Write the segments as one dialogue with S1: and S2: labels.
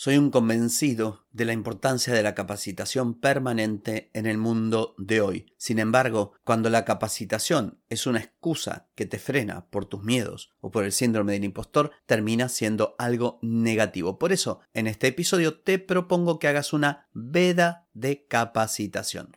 S1: Soy un convencido de la importancia de la capacitación permanente en el mundo de hoy. Sin embargo, cuando la capacitación es una excusa que te frena por tus miedos o por el síndrome del impostor, termina siendo algo negativo. Por eso, en este episodio te propongo que hagas una veda de capacitación.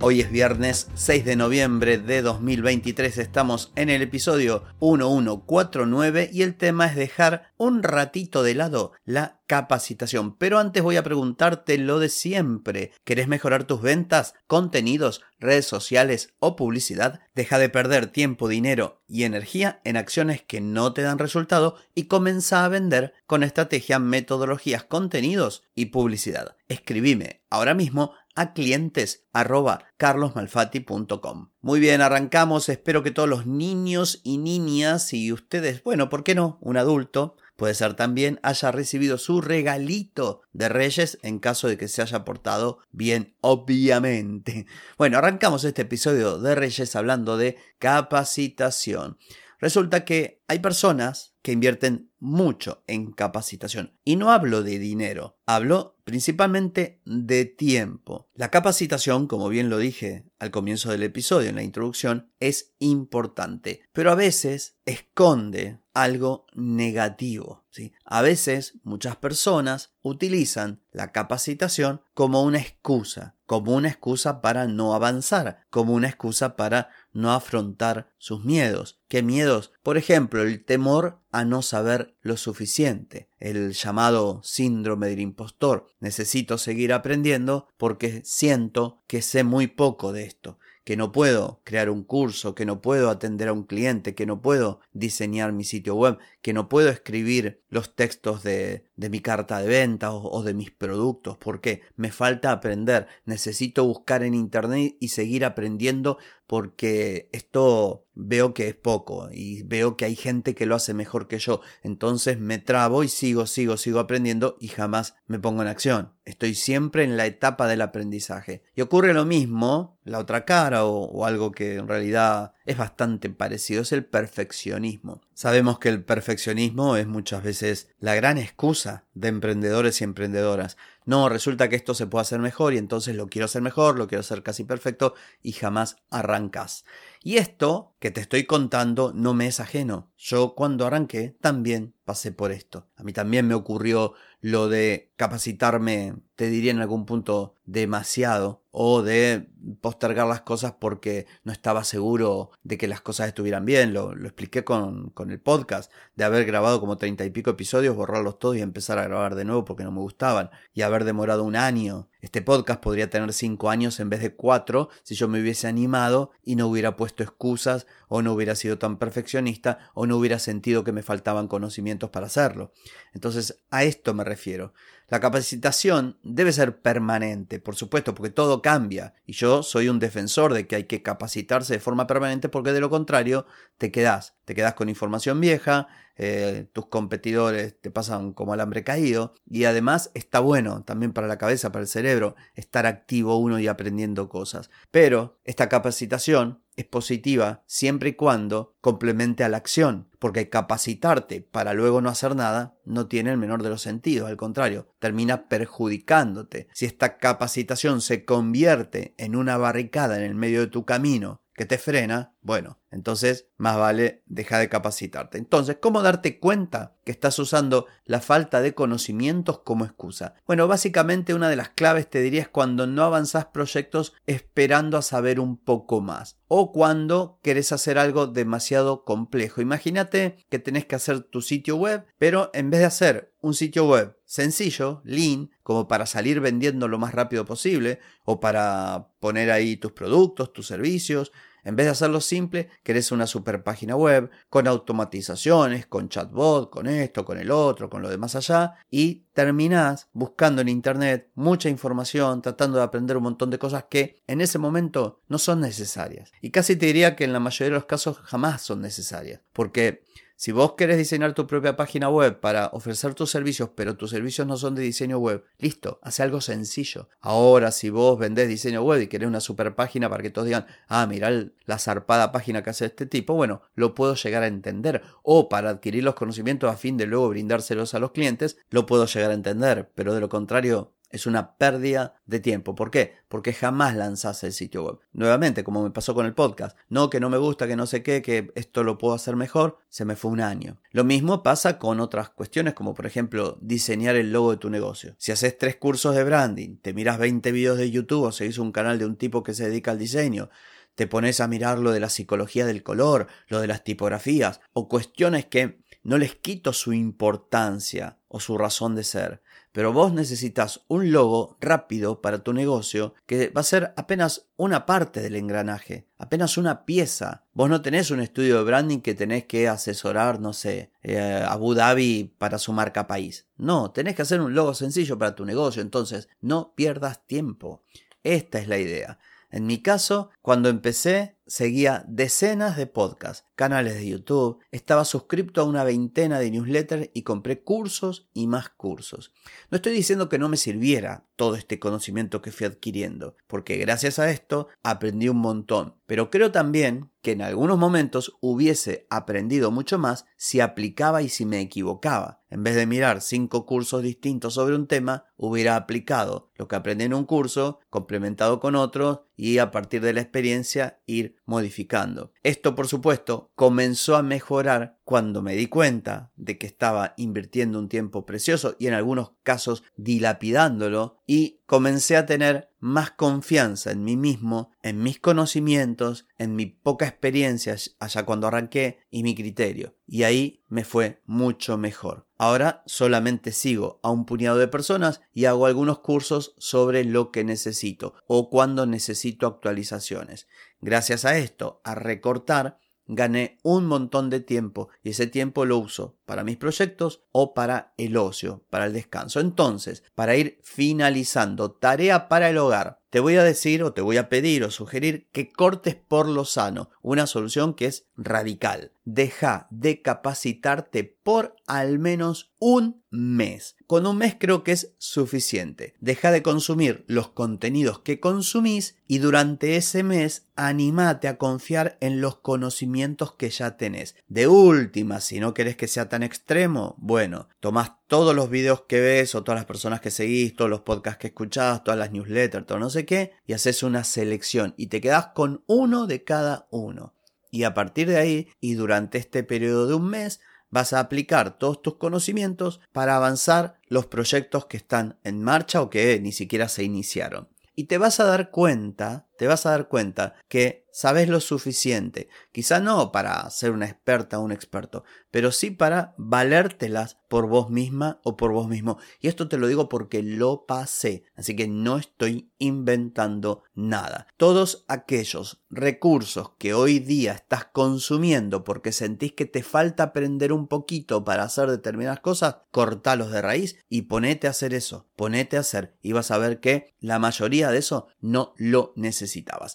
S1: Hoy es viernes 6 de noviembre de 2023, estamos en el episodio 1149 y el tema es dejar un ratito de lado la capacitación. Pero antes voy a preguntarte lo de siempre. ¿Querés mejorar tus ventas, contenidos, redes sociales o publicidad? Deja de perder tiempo, dinero y energía en acciones que no te dan resultado y comienza a vender con estrategia, metodologías, contenidos y publicidad. Escribime ahora mismo a clientes arroba carlosmalfati.com. Muy bien, arrancamos. Espero que todos los niños y niñas y ustedes, bueno, ¿por qué no? Un adulto puede ser también haya recibido su regalito de Reyes en caso de que se haya portado bien, obviamente. Bueno, arrancamos este episodio de Reyes hablando de capacitación. Resulta que hay personas que invierten mucho en capacitación. Y no hablo de dinero, hablo principalmente de tiempo. La capacitación, como bien lo dije al comienzo del episodio, en la introducción, es importante, pero a veces esconde algo negativo. ¿sí? A veces muchas personas utilizan la capacitación como una excusa, como una excusa para no avanzar, como una excusa para no afrontar sus miedos. ¿Qué miedos? Por ejemplo, el temor a no saber lo suficiente, el llamado síndrome del impostor. Necesito seguir aprendiendo porque siento que sé muy poco de esto que no puedo crear un curso, que no puedo atender a un cliente, que no puedo diseñar mi sitio web, que no puedo escribir los textos de, de mi carta de venta o, o, de mis productos. porque Me falta aprender. Necesito buscar en internet y seguir aprendiendo porque esto veo que es poco y veo que hay gente que lo hace mejor que yo. Entonces me trabo y sigo, sigo, sigo aprendiendo y jamás me pongo en acción. Estoy siempre en la etapa del aprendizaje. Y ocurre lo mismo, la otra cara o, algo que en realidad es bastante parecido, es el perfeccionismo. Sabemos que el perfeccionismo es muchas veces la gran excusa de emprendedores y emprendedoras. No, resulta que esto se puede hacer mejor y entonces lo quiero hacer mejor, lo quiero hacer casi perfecto y jamás arrancas. Y esto que te estoy contando no me es ajeno. Yo cuando arranqué también pasé por esto. A mí también me ocurrió lo de capacitarme, te diría en algún punto, demasiado o de postergar las cosas porque no estaba seguro de que las cosas estuvieran bien. Lo, lo expliqué con, con, el podcast, de haber grabado como treinta y pico episodios, borrarlos todos y empezar a grabar de nuevo porque no me gustaban, y haber demorado un año. Este podcast podría tener cinco años en vez de cuatro si yo me hubiese animado y no hubiera puesto excusas o no hubiera sido tan perfeccionista o no hubiera sentido que me faltaban conocimientos para hacerlo. Entonces a esto me refiero. La capacitación debe ser permanente, por supuesto, porque todo cambia. Y yo soy un defensor de que hay que capacitarse de forma permanente porque de lo contrario te quedas. Te quedas con información vieja, eh, tus competidores te pasan como alambre caído y además está bueno también para la cabeza, para el cerebro, estar activo uno y aprendiendo cosas. Pero esta capacitación es positiva siempre y cuando complemente a la acción, porque capacitarte para luego no hacer nada no tiene el menor de los sentidos, al contrario, termina perjudicándote. Si esta capacitación se convierte en una barricada en el medio de tu camino que te frena, bueno, entonces más vale dejar de capacitarte. Entonces, ¿cómo darte cuenta que estás usando la falta de conocimientos como excusa? Bueno, básicamente una de las claves te diría es cuando no avanzas proyectos esperando a saber un poco más o cuando querés hacer algo demasiado complejo. Imagínate que tenés que hacer tu sitio web, pero en vez de hacer un sitio web sencillo, lean, como para salir vendiendo lo más rápido posible o para poner ahí tus productos, tus servicios, En vez de hacerlo simple, querés una super página web con automatizaciones, con chatbot, con esto, con el otro, con lo demás allá, y terminás buscando en internet mucha información, tratando de aprender un montón de cosas que en ese momento no son necesarias. Y casi te diría que en la mayoría de los casos jamás son necesarias, porque si vos querés diseñar tu propia página web para ofrecer tus servicios, pero tus servicios no son de diseño web, listo, hace algo sencillo. Ahora, si vos vendés diseño web y querés una super página para que todos digan, ah, mira la zarpada página que hace este tipo, bueno, lo puedo llegar a entender. O para adquirir los conocimientos a fin de luego brindárselos a los clientes, lo puedo llegar a entender. Pero de lo contrario, es una pérdida de tiempo. ¿Por qué? Porque jamás lanzás el sitio web. Nuevamente, como me pasó con el podcast. No, que no me gusta, que no sé qué, que esto lo puedo hacer mejor. Se me fue un año. Lo mismo pasa con otras cuestiones, como por ejemplo diseñar el logo de tu negocio. Si haces tres cursos de branding, te miras 20 videos de YouTube o seguís un canal de un tipo que se dedica al diseño, te pones a mirar lo de la psicología del color, lo de las tipografías, o cuestiones que no les quito su importancia o su razón de ser pero vos necesitas un logo rápido para tu negocio que va a ser apenas una parte del engranaje, apenas una pieza. Vos no tenés un estudio de branding que tenés que asesorar, no sé, eh, Abu Dhabi para su marca país. No, tenés que hacer un logo sencillo para tu negocio, entonces no pierdas tiempo. Esta es la idea. En mi caso, cuando empecé, seguía decenas de podcasts, canales de YouTube, estaba suscrito a una veintena de newsletters y compré cursos y más cursos. No estoy diciendo que no me sirviera todo este conocimiento que fui adquiriendo, porque gracias a esto aprendí un montón, pero creo también que en algunos momentos hubiese aprendido mucho más si aplicaba y si me equivocaba. En vez de mirar cinco cursos distintos sobre un tema, hubiera aplicado lo que aprendí en un curso, complementado con otro y a partir de la experiencia ir modificando. Esto, por supuesto, comenzó a mejorar cuando me di cuenta de que estaba invirtiendo un tiempo precioso y en algunos casos dilapidándolo y comencé a tener más confianza en mí mismo, en mis conocimientos, en mi poca experiencia allá cuando arranqué y mi criterio. Y ahí me fue mucho mejor. Ahora solamente sigo a un puñado de personas y hago algunos cursos sobre lo que necesito o cuando necesito actualizaciones. Gracias a esto, a recortar, gané un montón de tiempo y ese tiempo lo uso para mis proyectos o para el ocio, para el descanso. Entonces, para ir finalizando, tarea para el hogar. Te voy a decir o te voy a pedir o sugerir que cortes por lo sano, una solución que es radical. Deja de capacitarte por al menos un mes. Con un mes creo que es suficiente. Deja de consumir los contenidos que consumís y durante ese mes animate a confiar en los conocimientos que ya tenés. De última, si no querés que sea tan extremo, bueno, tomás todos los videos que ves o todas las personas que seguís, todos los podcasts que escuchás, todas las newsletters, todo no sé qué, y haces una selección y te quedás con uno de cada uno. Y a partir de ahí, y durante este periodo de un mes, vas a aplicar todos tus conocimientos para avanzar los proyectos que están en marcha o que ni siquiera se iniciaron. Y te vas a dar cuenta, te vas a dar cuenta que sabes lo suficiente, quizá no para ser una experta o un experto, pero sí para valértelas por vos misma o por vos mismo. Y esto te lo digo porque lo pasé, así que no estoy inventando nada. Todos aquellos recursos que hoy día estás consumiendo porque sentís que te falta aprender un poquito para hacer determinadas cosas, cortalos de raíz y ponete a hacer eso, ponete a hacer y vas a ver que la mayoría de eso no lo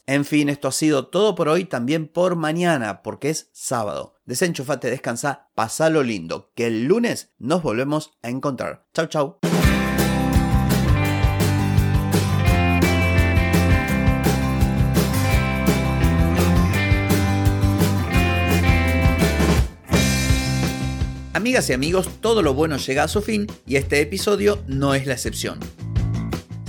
S1: En fin, esto ha sido todo por hoy, también por mañana, porque es sábado. Desenchufate, descansa, pasalo lindo, que el lunes nos volvemos a encontrar. Chau, chau. Amigas y amigos, todo lo bueno llega a su fin y este episodio no es la excepción.